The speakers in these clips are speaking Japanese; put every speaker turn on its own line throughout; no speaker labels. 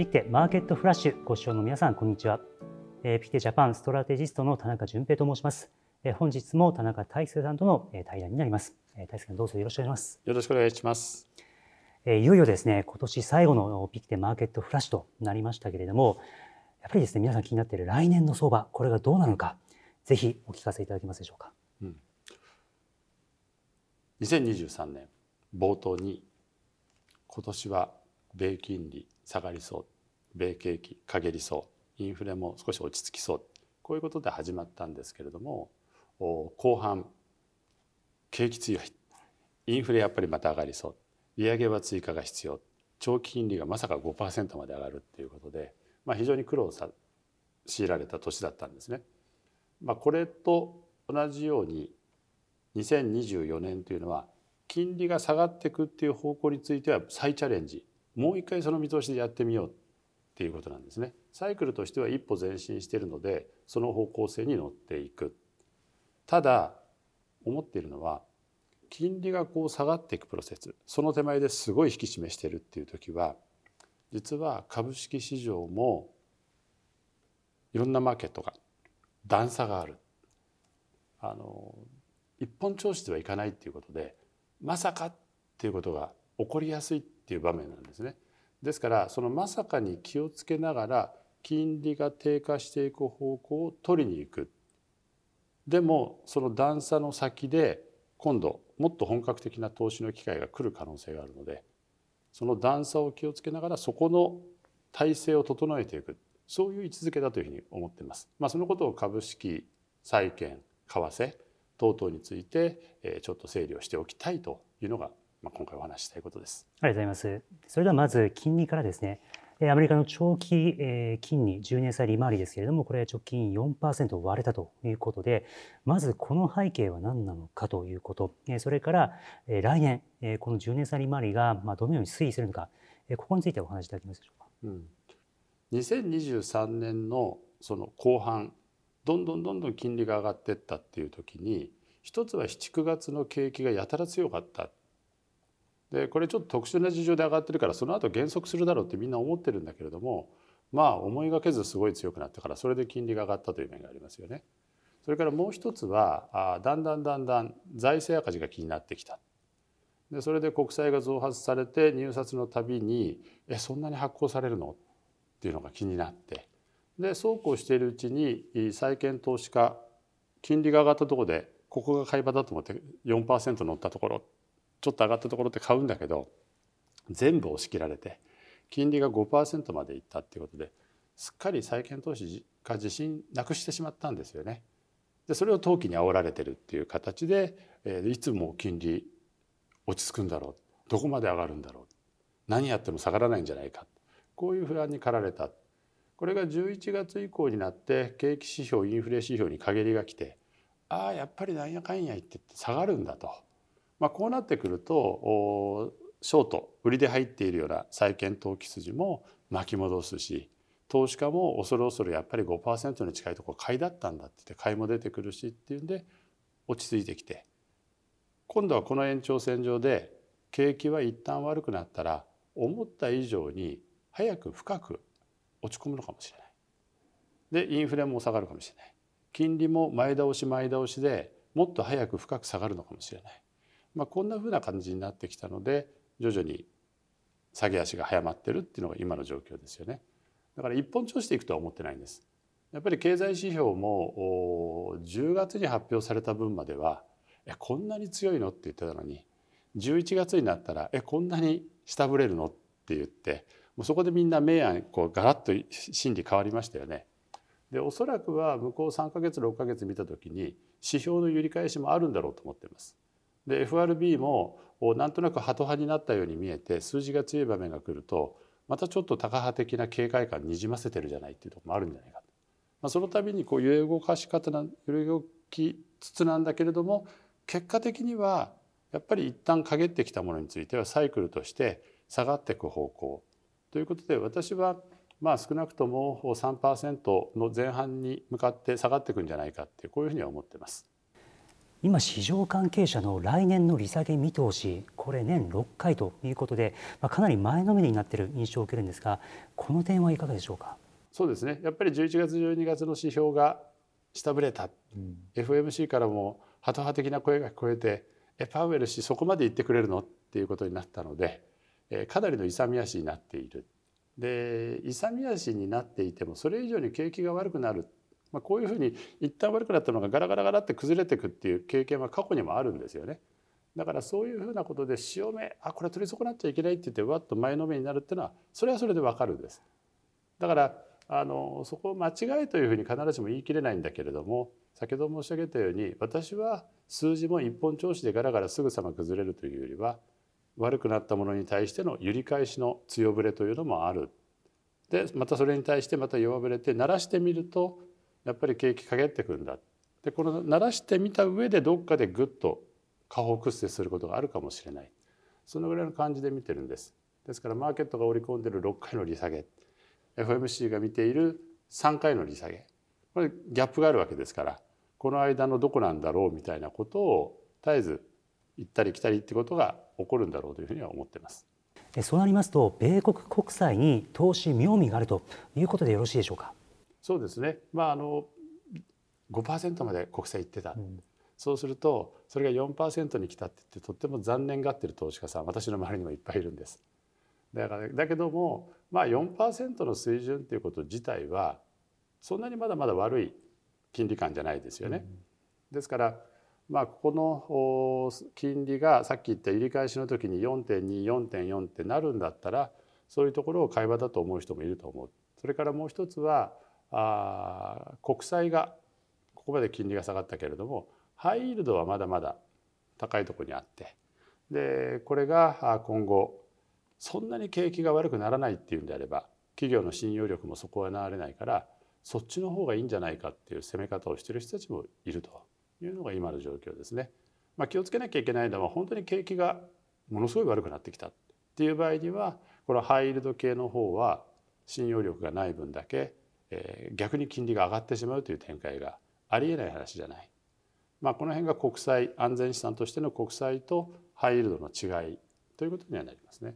ピクテマーケットフラッシュ。ご視聴の皆さんこんにちは、えー、ピクテジャパンストラテジストの田中純平と申します、えー、本日も田中泰輔さんとの、えー、対談になります、えー、泰輔さんどうぞよろしくお願いします。
よろしくお願いします。
えー、いよいよですね今年最後のピクテマーケットフラッシュとなりましたけれどもやっぱりですね皆さん気になっている来年の相場これがどうなのかぜひお聞かせいただけますでしょうか、うん、
2023年冒頭に今年は米金利下がりそう米景気陰りそうインフレも少し落ち着きそう。こういうことで始まったんですけれども後半景気強い。インフレやっぱりまた上がりそう。利上げは追加が必要。長期金利がまさか5%まで上がるっていうことで、まあ、非常に苦労さ強いられた年だったんですね。まあ、これと同じように2024年というのは金利が下がっていくっていう方向については再チャレンジ。もう一回その見通しでやってみよう。っていうことなんですね。サイクルとしては一歩前進しているのでその方向性に乗っていく。ただ思っているのは金利がこう下がっていくプロセスその手前ですごい引き締めしてるっていう時は実は株式市場もいろんなマーケットが段差があるあの一本調子ではいかないっていうことでまさかっていうことが起こりやすいっていう場面なんですね。ですからそのまさかに気をつけながら金利が低下していく方向を取りに行く。でもその段差の先で今度もっと本格的な投資の機会が来る可能性があるのでその段差を気をつけながらそこの体制を整えていくそういう位置づけだというふうに思っています。まあ、そのことを株式債券為替等々についてちょっと整理をしておきたいというのが今回お話したいことです。
ありがとうございます。それではまず金利からですね。アメリカの長期金利10年債利回りですけれども、これ直近4%割れたということで、まずこの背景は何なのかということ、それから来年、この10年債利回りがどのように推移するのか、ここについてお話しいただけますでしょうか？うん、
2023年のその後半どんどんどんどん金利が上がっていったっていう時に一つは79月の景気がやたら強かったでこれちょっと特殊な事情で上がってるからその後減速するだろうってみんな思ってるんだけれどもまあ思いがけずすごい強くなったからそれで金利が上がったという面がありますよね。それからもう一つはあだんだんだんだん財政赤字が気になってきた。でそれで国債が増発されて入札のたびにえそんなに発行されるの？っていうのが気になってでそうこうしているうちに債券投資家金利が上がったところでここが買い場だと思って4%乗ったところちょっと上がったところって買うんだけど全部押し切られて金利が5%までいったっていうことですっかり債券投資が自信なくしてしまったんですよね。でそれを投機に煽られてるっていう形で、えいつも金利落ち着くんだろう。どこまで上がるんだろう。何やっても下がらないんじゃないか。こういう不安に駆られた。これが11月以降になって景気指標インフレ指標に陰りが来てああやっぱりなんやかんや言って下がるんだと、まあ、こうなってくるとショート売りで入っているような債券投機筋も巻き戻すし投資家も恐る恐るやっぱり5%に近いところ買いだったんだって言って買いも出てくるしっていうんで落ち着いてきて今度はこの延長線上で景気は一旦悪くなったら思った以上に早く深く落ち込むのかもしれない。でインフレも下がるかもしれない。金利も前倒し前倒しでもっと早く深く下がるのかもしれない。まあ、こんなふうな感じになってきたので徐々に下げ足が早まってるっていうのが今の状況ですよね。だから一本調子でいくとは思ってないんです。やっぱり経済指標も10月に発表された分まではえこんなに強いのって言ってたのに11月になったらえこんなに下振れるのって言ってもうそこでみんな明暗こうガラッと心理変わりましたよね。でおそらくは向こう3か月6か月見た時に指標の揺り返しもあるんだろうと思っています。で FRB もなんとなくハト派になったように見えて数字が強い場面が来るとまたちょっとタカ派的な警戒感にじませてるじゃないっていうところもあるんじゃないかと。まあ、その度にこう揺れ動かし方な揺れ動きつつなんだけれども結果的にはやっぱり一旦陰ってきたものについてはサイクルとして下がっていく方向ということで私はまあ少なくとも3%の前半に向かって下がっていくんじゃないかってこういうふうには思ってます。
今市場関係者の来年の利下げ見通しこれ年6回ということで、まあ、かなり前のめりになっている印象を受けるんですがこの点はいかがでしょうか？
そうですね。やっぱり11月12月の指標が下振れた、うん、FOMC からもハト派的な声が聞こえてえパウエル氏そこまで言ってくれるの？っていうことになったので、えかなりの勇み足になっている。で勇み足になっていてもそれ以上に景気が悪くなるまあ、こういうふうに一旦悪くなったのがガラガラガラって崩れていくっていう経験は過去にもあるんですよね。だからそういうふうなことで潮目あこれ取り損なっちゃいけないって言ってわっと前のめりになるっていうのはそれはそれでわかるんです。だからあのそこを間違いというふうに必ずしも言い切れないんだけれども先ほど申し上げたように私は数字も一本調子でガラガラすぐさま崩れるというよりは悪くなったものに対しての揺り返しの強ぶれというのもある。でまたそれに対してまた弱ぶれて鳴らしてみるとやっぱり景気陰ってくるんだ。でこの鳴らしてみた上でどっかでぐっと下方屈折することがあるかもしれない。そのぐらいの感じで見てるんです。ですからマーケットが織り込んでいる6回の利下げ。FMC が見ている3回の利下げ。これギャップがあるわけですからこの間のどこなんだろうみたいなことを絶えず行ったり来たりってことが起こるんだろうというふうには思っています。
そうなりますと米国国債に投資妙味があるということでよろしいでしょうか？
そうですね、まあ、あの5%まで国債行ってた、うん、そうするとそれが4%に来たって言ってとっても残念がってる投資家さん私の周りにもいっぱいいるんです。だからだけども、まあ4%の水準っていうこと自体はそんなにまだまだ悪い金利感じゃないですよね。うん、ですからまあここの金利がさっき言った入り返しの時に4.24.4ってなるんだったらそういうところを買い場だと思う人もいると思う。それからもう一つはあ国債がここまで金利が下がったけれどもハイイールドはまだまだ高いところにあってでこれが今後そんなに景気が悪くならないっていうんであれば企業の信用力もそこはなれないからそっちの方がいいんじゃないかっていう攻め方をしてる人たちもいるというのが今の状況ですね。まあ、気をつけなきゃいけないのは本当に景気がものすごい悪くなってきたっていう場合にはこのハイイールド系の方は信用力がない分だけえー、逆に金利が上がってしまうという展開がありえない話じゃない。まあ、この辺が国債安全資産としての国債とハイイールドの違いということにはなりますね。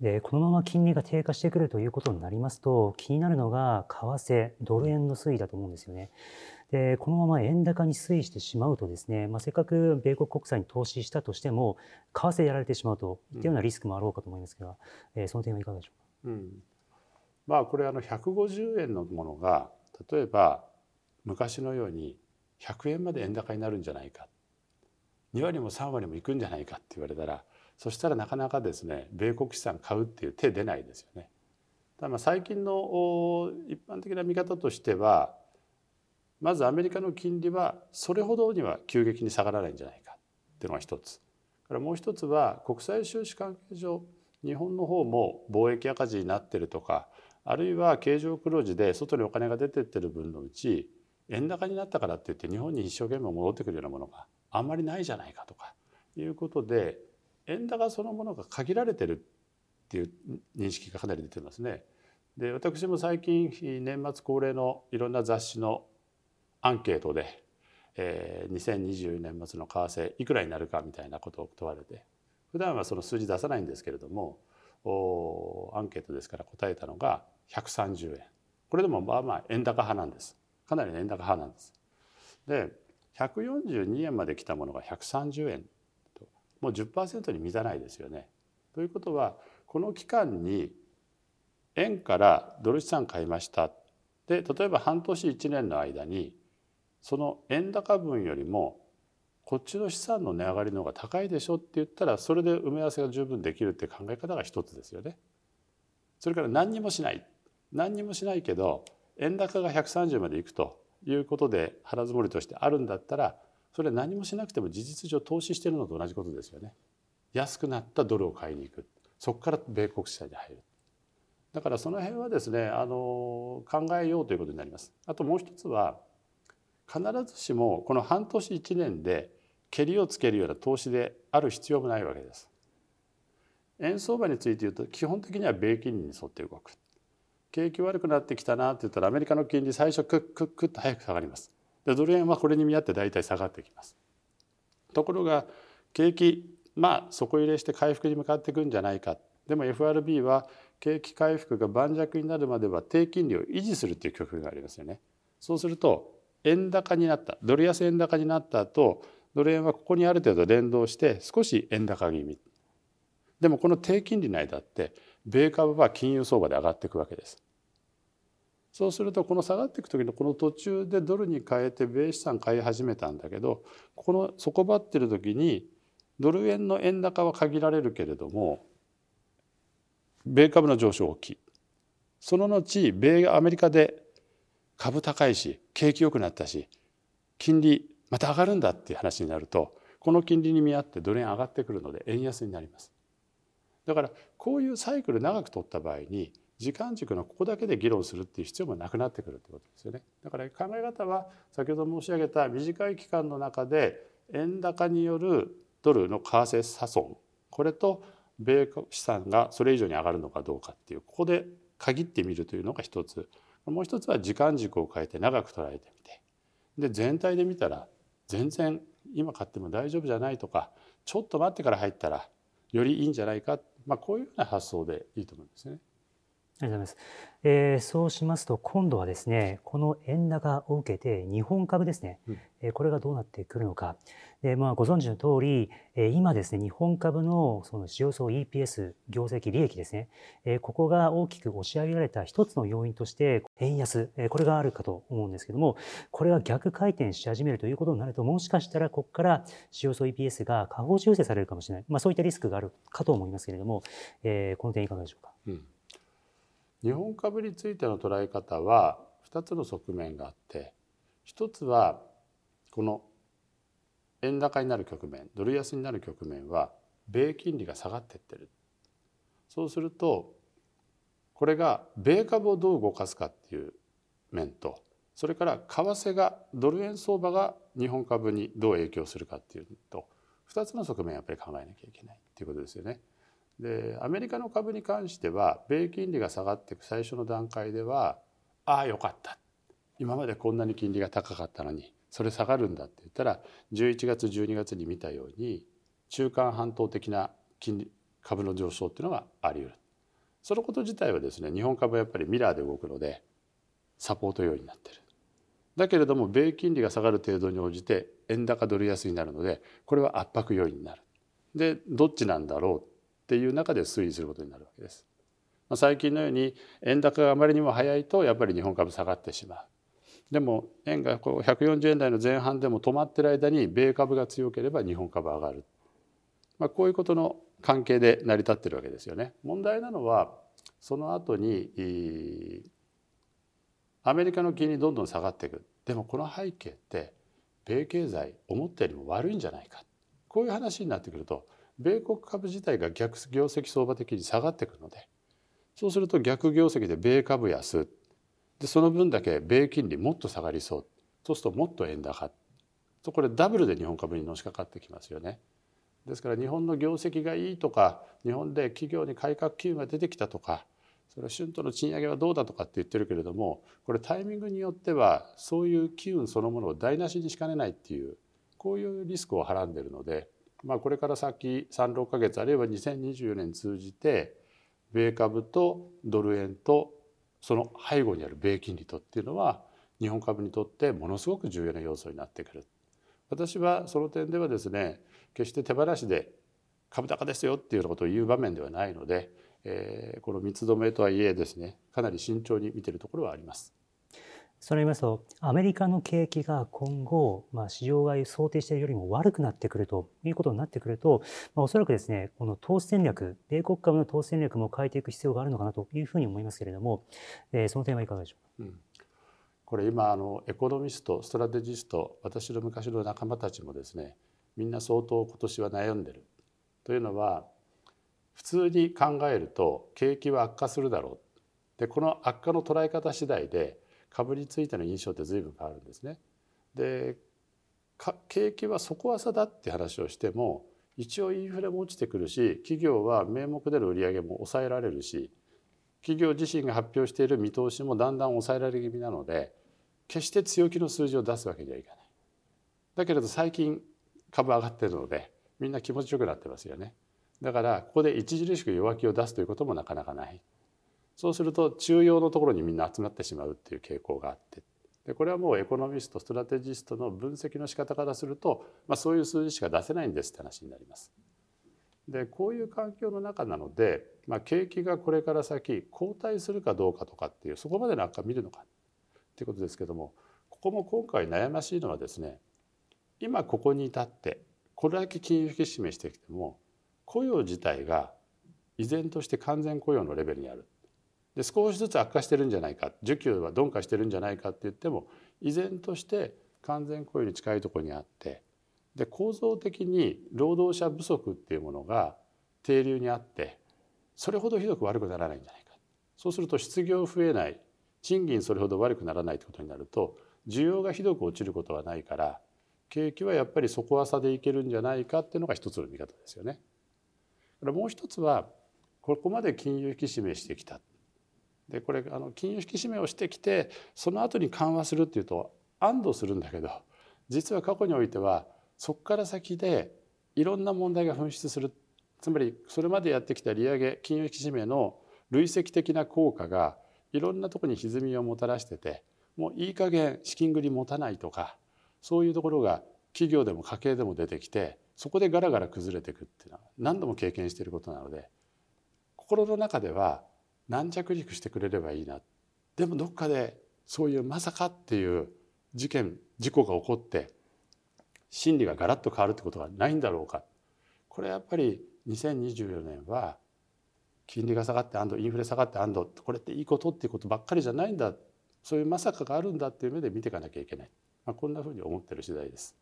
でこのまま金利が低下してくるということになりますと気になるのが為替ドル円の推移だと思うんですよね。でこのまま円高に推移してしまうとですね、まあ、せっかく米国国債に投資したとしても為替やられてしまうといったようなリスクもあろうかと思いますが、うん、えー、その点はいかがでしょうか？うん
まあこれあの150円のものが例えば昔のように100円まで円高になるんじゃないか2割も3割もいくんじゃないかって言われたらそしたらなかなかですね米国資産買うっていう手出ないですよね。ただまあ最近の一般的な見方としてはまずアメリカの金利はそれほどには急激に下がらないんじゃないかっていうのが一つ。からもう一つは国際収支関係上日本の方も貿易赤字になってるとかあるいは経常黒字で外にお金が出てってる分のうち円高になったからって言って日本に一生懸命戻ってくるようなものがあんまりないじゃないかとかいうことで円高そのものが限られてるっていう認識がかなり出てますね。で私も最近年末恒例のいろんな雑誌のアンケートで、えー、2020年末の為替いくらになるかみたいなことを問われて普段はその数字出さないんですけれどもアンケートですから答えたのが130円。これでもまあまあ円高派なんです。かなり円高派なんです。で142円まで来たものが130円と。もう10%に満たないですよね。ということはこの期間に円からドル資産買いました。で例えば半年1年の間にその円高分よりもこっちの資産の値上がりの方が高いでしょ。って言ったらそれで埋め合わせが十分できるって考え方が一つですよね。それから何にもしない。何にもしないけど円高が130までいくということで腹積もりとしてあるんだったらそれは何もしなくても事実上投資してるのと同じことですよね。安くなったドルを買いに行くそこから米国債に入る。だからその辺はですねあの考えようということになります。あともう一つは必ずしもこの半年1年でけりをつけるような投資である必要もないわけです。円相場について言うと基本的には米金利に沿って動く。景気悪くなってきたなって言ったらアメリカの金利最初クックックッと早く下がります。でドル円はこれに見合って大体下がってきます。ところが景気まあ底入れして回復に向かっていくんじゃないかでも FRB は景気回復が盤石になるまでは低金利を維持するっていう局面がありますよね。そうすると円高になったドル安円高になった後ドル円はここにある程度連動して少し円高気味でもこの低金利の間って米株は金融相場で上がっていくわけです。そうするとこの下がっていく時のこの途中でドルに変えて米資産買い始めたんだけどこの底張ってる時にドル円の円高は限られるけれども米株の上昇大きいその後米アメリカで株高いし景気良くなったし金利また上がるんだっていう話になるとこの金利に見合ってドル円上がってくるので円安になりますだからこういうサイクル長く取った場合に時間軸のここだけで議論するっていう必要もなくなってくるってことですよね。だから考え方は先ほど申し上げた短い期間の中で円高によるドルの為替差損これと米国資産がそれ以上に上がるのかどうかっていうここで限ってみるというのが一つ。もう一つは時間軸を変えて長く捉えてみて。で全体で見たら全然今買っても大丈夫じゃないとかちょっと待ってから入ったらよりいいんじゃないかっ、まあ、こういうような発想でいいと思うんですね。
ありがとうございます。えー、そうしますと今度はですねこの円高を受けて日本株ですね、うん、えー、これがどうなってくるのか、でまあ、ご存知の通り、えー、今ですね日本株のその市場総 EPS 業績利益ですね、えー、ここが大きく押し上げられた一つの要因として円安、えー、これがあるかと思うんですけどもこれが逆回転し始めるということになるともしかしたらここから市場総 EPS が下方修正されるかもしれない、まあ、そういったリスクがあるかと思いますけれども、えー、この点いかがでしょうか？
うん日本株についての捉え方は2つの側面があって一つはこの円高になる局面ドル安になる局面は米金利が下がってってるそうするとこれが米株をどう動かすかっていう面とそれから為替がドル円相場が日本株にどう影響するかっていうと2つの側面やっぱり考えなきゃいけないっていうことですよね。でアメリカの株に関しては米金利が下がっていく最初の段階ではああよかった。今までこんなに金利が高かったのにそれ下がるんだって言ったら11月12月に見たように中間半島的な金利株の上昇っていうのがあり得る。そのこと自体はですね日本株はやっぱりミラーで動くのでサポート要因になってる。だけれども米金利が下がる程度に応じて円高ドル安になるのでこれは圧迫要因になる。でどっちなんだろうっていう中で推移することになるわけです。まあ、最近のように円高があまりにも早いとやっぱり日本株下がってしまう。でも円がこう140円台の前半でも止まってる間に米株が強ければ日本株上がる。まあ、こういうことの関係で成り立ってるわけですよね。問題なのはその後にアメリカの金利どんどん下がっていく。でもこの背景って米経済思ったよりも悪いんじゃないか。こういう話になってくると米国株自体が逆業績相場的に下がってくるのでそうすると逆業績で米株安。でその分だけ米金利もっと下がりそう。そうするともっと円高。とこれダブルで日本株にのしかかってきますよね。ですから日本の業績がいいとか日本で企業に改革機運が出てきたとかそれは春闘の賃上げはどうだとかって言ってるけれどもこれタイミングによってはそういう機運そのものを台無しにしかねないっていうこういうリスクをはらんでるのでまあ、これから先36か月あるいは2024年通じて米株とドル円とその背後にある米金利とっていうのは日本株にとってものすごく重要な要素になってくる。私はその点ではですね決して手放しで株高ですよっていうようなことを言う場面ではないので、えー、この三つ止めとはいえですねかなり慎重に見てるところはあります。
そうなりますと、アメリカの景気が今後、まあ、市場が想定しているよりも悪くなってくるということになってくると、まあ、おそらくですね、この投資戦略、米国株の投資戦略も変えていく必要があるのかなというふうに思いますけれども、えー、その点はいかがでしょうか？うん。
これ今あのエコノミストストラテジスト私の昔の仲間たちもですねみんな相当今年は悩んでる。というのは普通に考えると景気は悪化するだろう。でこの悪化の捉え方次第で株についての印象って随分変わるんですね。で景気は底浅だって話をしても一応インフレも落ちてくるし企業は名目での売り上げも抑えられるし企業自身が発表している見通しもだんだん抑えられ気味なので決して強気の数字を出すわけにはいかない。だけれど最近株上がってるのでみんな気持ちよくなってますよね。だからここで著しく弱気を出すということもなかなかない。そうすると中央のところにみんな集まってしまうっていう傾向があってでこれはもうエコノミストストラテジストの分析の仕方からすると、まあ、そういう数字しか出せないんですって話になります。でこういう環境の中なので、まあ、景気がこれから先後退するかどうかとかっていうそこまでの悪化見るのかっていうことですけどもここも今回悩ましいのはですね今ここに至ってこれだけ金融引き締めしてきても雇用自体が依然として完全雇用のレベルにあるで少しずつ悪化してるんじゃないか。需給は鈍化してるんじゃないかって言っても依然として完全雇用に近いところにあってで構造的に労働者不足っていうものが定流にあってそれほどひどく悪くならないんじゃないか。そうすると失業増えない。賃金それほど悪くならないってことになると需要がひどく落ちることはないから景気はやっぱり底浅でいけるんじゃないかっていうのが一つの見方ですよね。もう一つはここまで金融引き締めしてきた。でこれあの金融引き締めをしてきてその後に緩和するっていうと安堵するんだけど実は過去においてはそこから先でいろんな問題が噴出する。つまりそれまでやってきた利上げ金融引き締めの累積的な効果がいろんなとこに歪みをもたらしててもういい加減資金繰り持たないとかそういうところが企業でも家計でも出てきてそこでガラガラ崩れていくっていうのは何度も経験していることなので心の中では軟着陸してくれればいいな。でもどっかでそういうまさかっていう事件事故が起こって心理がガラッと変わるってことはないんだろうか。これやっぱり2024年は金利が下がって安堵インフレ下がって安堵これっていいことっていうことばっかりじゃないんだ。そういうまさかがあるんだっていう目で見ていかなきゃいけない、まあ、こんなふうに思ってる次第です。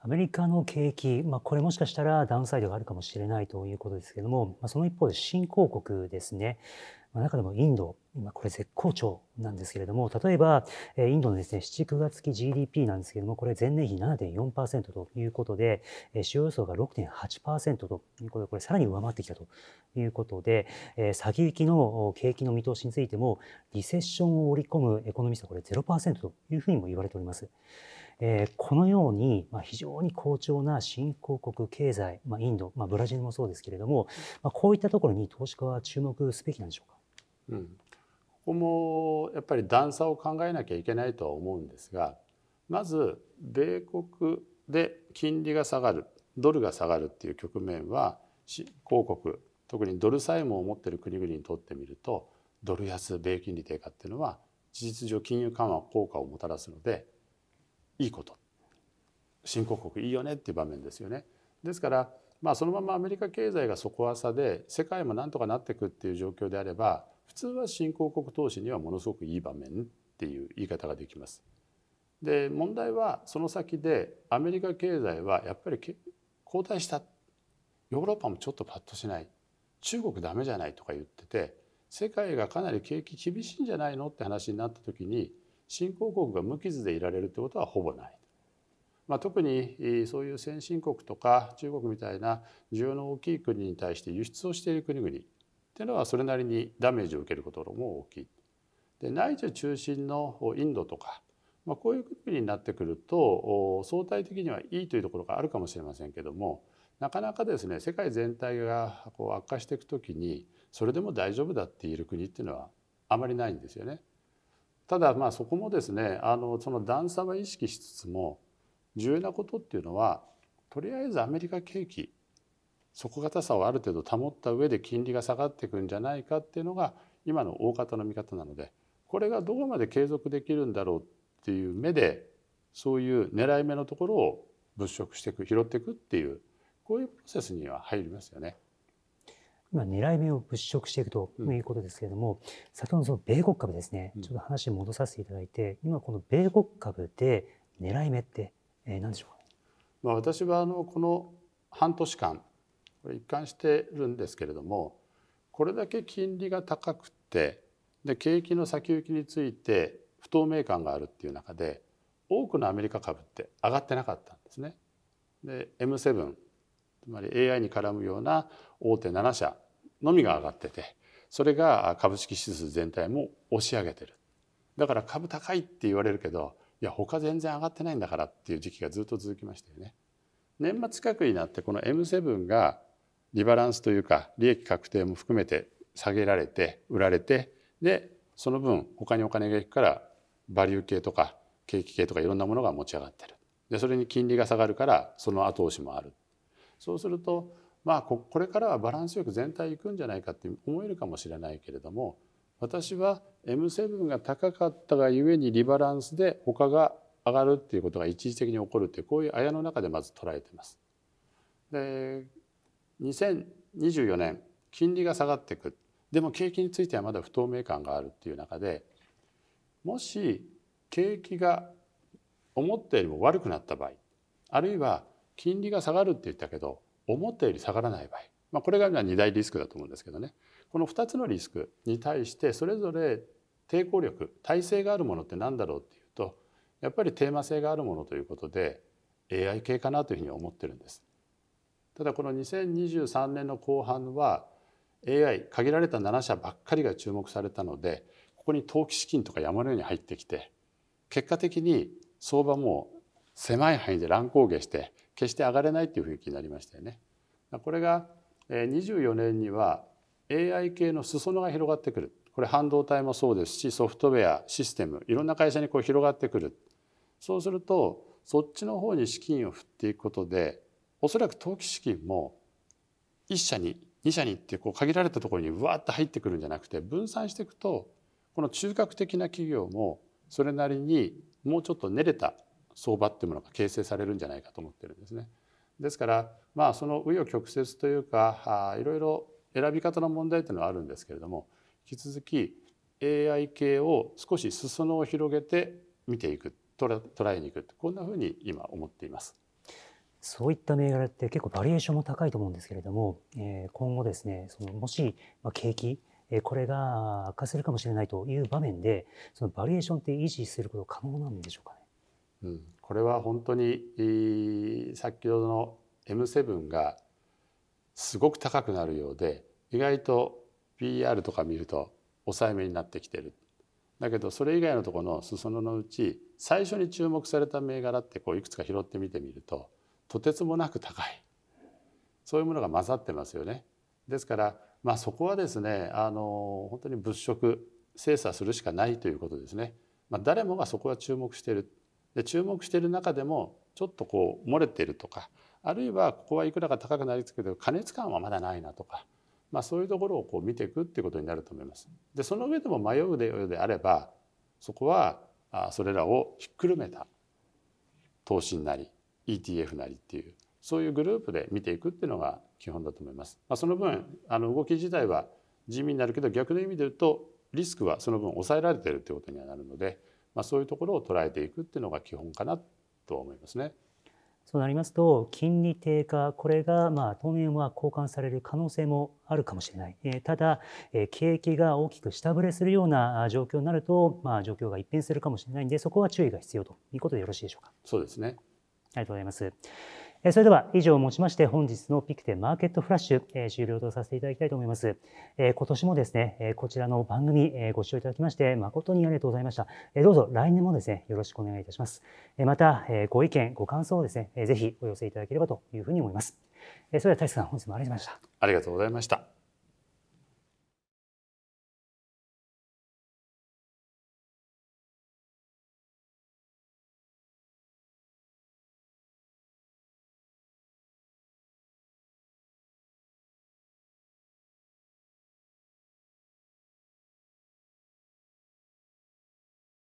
アメリカの景気、まあ、これもしかしたらダウンサイドがあるかもしれないということですけれども、まあ、その一方で新興国ですね、まあ、中でもインド、今これ絶好調なんですけれども、例えば、インドのですね、7、9月期 GDP なんですけれども、これ前年比7.4%ということで、使用予想が6.8%ということで、これさらに上回ってきたということで、先行きの景気の見通しについても、リセッションを織り込むエコノミストこれ0%というふうにも言われております。えー、このように、まあ、非常に好調な新興国経済、まあ、インド、まあ、ブラジルもそうですけれども、まあ、こういったところに投資家は注目すべきなんでしょうか？
うん、ここもやっぱり段差を考えなきゃいけないとは思うんですがまず米国で金利が下がるドルが下がるっていう局面は新興国特にドル債務を持っている国々にとってみるとドル安米金利低下っていうのは事実上金融緩和効果をもたらすのでいいこと新興国いいよねっていう場面ですよね。ですからまあそのままアメリカ経済が底浅で世界もなんとかなっていくっていう状況であれば普通は新興国投資にはものすごくいい場面っていう言い方ができます。で問題はその先でアメリカ経済はやっぱり後退したヨーロッパもちょっとパッとしない中国ダメじゃないとか言ってて世界がかなり景気厳しいんじゃないのって話になった時に新興国が無傷でいられるってことはほぼない。まあ、特にそういう先進国とか中国みたいな需要の大きい国に対して輸出をしている国々っていうのはそれなりにダメージを受けることも大きい。で内需中心のインドとか、まあ、こういう国になってくると相対的にはいいというところがあるかもしれませんけどもなかなかですね世界全体がこう悪化していくときにそれでも大丈夫だって言える国っていうのはあまりないんですよね。ただまあそこもですねあのその段差は意識しつつも重要なことっていうのはとりあえずアメリカ景気底堅さをある程度保った上で金利が下がっていくんじゃないかっていうのが今の大方の見方なのでこれがどこまで継続できるんだろうっていう目でそういう狙い目のところを物色していく拾っていくっていうこういうプロセスには入りますよね。
今狙い目を物色していくということですけれども、うん、先ほどのその米国株ですね、ちょっと話戻させていただいて、今この米国株で狙い目って何でしょうか、
まあ、私はあのこの半年間一貫してるんですけれどもこれだけ金利が高くてで景気の先行きについて不透明感があるっていう中で多くのアメリカ株って上がってなかったんですね。で M7 つまり AI に絡むような大手7社のみが上がっててそれが株式指数全体も押し上げてる。だから株高いって言われるけどいや他全然上がってないんだからっていう時期がずっと続きましたよね。年末近くになってこの M7 がリバランスというか利益確定も含めて下げられて売られてでその分他にお金がいくからバリュー系とか景気系とかいろんなものが持ち上がってる。でそれに金利が下がるからその後押しもある。そうするとまあこれからはバランスよく全体いくんじゃないかって思えるかもしれないけれども私は M7 が高かったがゆえにリバランスで他が上がるっていうことが一時的に起こるってこういうあやの中でまず捉えてます。で2024年金利が下がっていくでも景気についてはまだ不透明感があるっていう中でもし景気が思ったよりも悪くなった場合あるいは金利が下がるって言ったけど思ったより下がらない場合、まあ、これが2大リスクだと思うんですけどねこの2つのリスクに対してそれぞれ抵抗力耐性があるものって何だろうっていうとやっぱりテーマ性があるものということで AI 系かなというふうに思ってるんです。ただこの2023年の後半は AI 限られた7社ばっかりが注目されたのでここに投機資金とか山のように入ってきて結果的に相場も狭い範囲で乱高下して決して上がれないっていう雰囲気になりましたよね。これが24年には AI 系の裾野が広がってくるこれ半導体もそうですしソフトウェアシステムいろんな会社にこう広がってくるそうするとそっちの方に資金を振っていくことでおそらく投機資金も1社に2社にってこう限られたところにうわっと入ってくるんじゃなくて分散していくとこの中核的な企業もそれなりにもうちょっと練れた相場っていうものが形成されるんじゃないかと思ってるんですね。ですからまあその紆余曲折というかいろいろ選び方の問題というのはあるんですけれども引き続き AI 系を少し裾野を広げて見ていく捉えにいくこんなふうに今思っています。
そういった銘柄って結構バリエーションも高いと思うんですけれども、えー、今後ですねそのもし、まあ、景気これが悪化するかもしれないという場面でそのバリエーションって維持すること可能なんでしょうかね？
うん、これは本当に先ほどの M7 がすごく高くなるようで意外と PR とか見ると抑えめになってきてるだけどそれ以外のところの裾野のうち最初に注目された銘柄ってこういくつか拾ってみてみるととてつもなく高いそういうものが混ざってますよね。ですからまあそこはですねあの本当に物色精査するしかないということですね。まあ、誰もがそこは注目しているで注目している中でもちょっとこう漏れてるとかあるいはここはいくらか高くなりつつけど加熱感はまだないなとか、まあ、そういうところをこう見ていくっていうことになると思います。でその上でも迷うようであればそこはそれらをひっくるめた投資なり ETF なりっていうそういうグループで見ていくっていうのが基本だと思います。まあ、その分あの動き自体は地味になるけど逆の意味で言うとリスクはその分抑えられてるってことにはなるので、まあ、そういうところを捉えていくっていうのが基本かなと思いますね。
そうなりますと金利低下これがまあ当面は交換される可能性もあるかもしれない、えー、ただ、えー、景気が大きく下振れするような状況になると、まあ、状況が一変するかもしれないんでそこは注意が必要ということでよろしいでしょうか？
そうですね
ありがとうございます。それでは以上をもちまして本日のピクテマーケットフラッシュ、え終了とさせていただきたいと思います。え今年もですね、えこちらの番組、えご視聴いただきまして誠にありがとうございました。えどうぞ来年もですね、よろしくお願いいたします。えまた、えご意見、ご感想をですね、えぜひお寄せいただければというふうに思います。えそれでは大志さん、本日もありがとうございました。
ありがとうございました。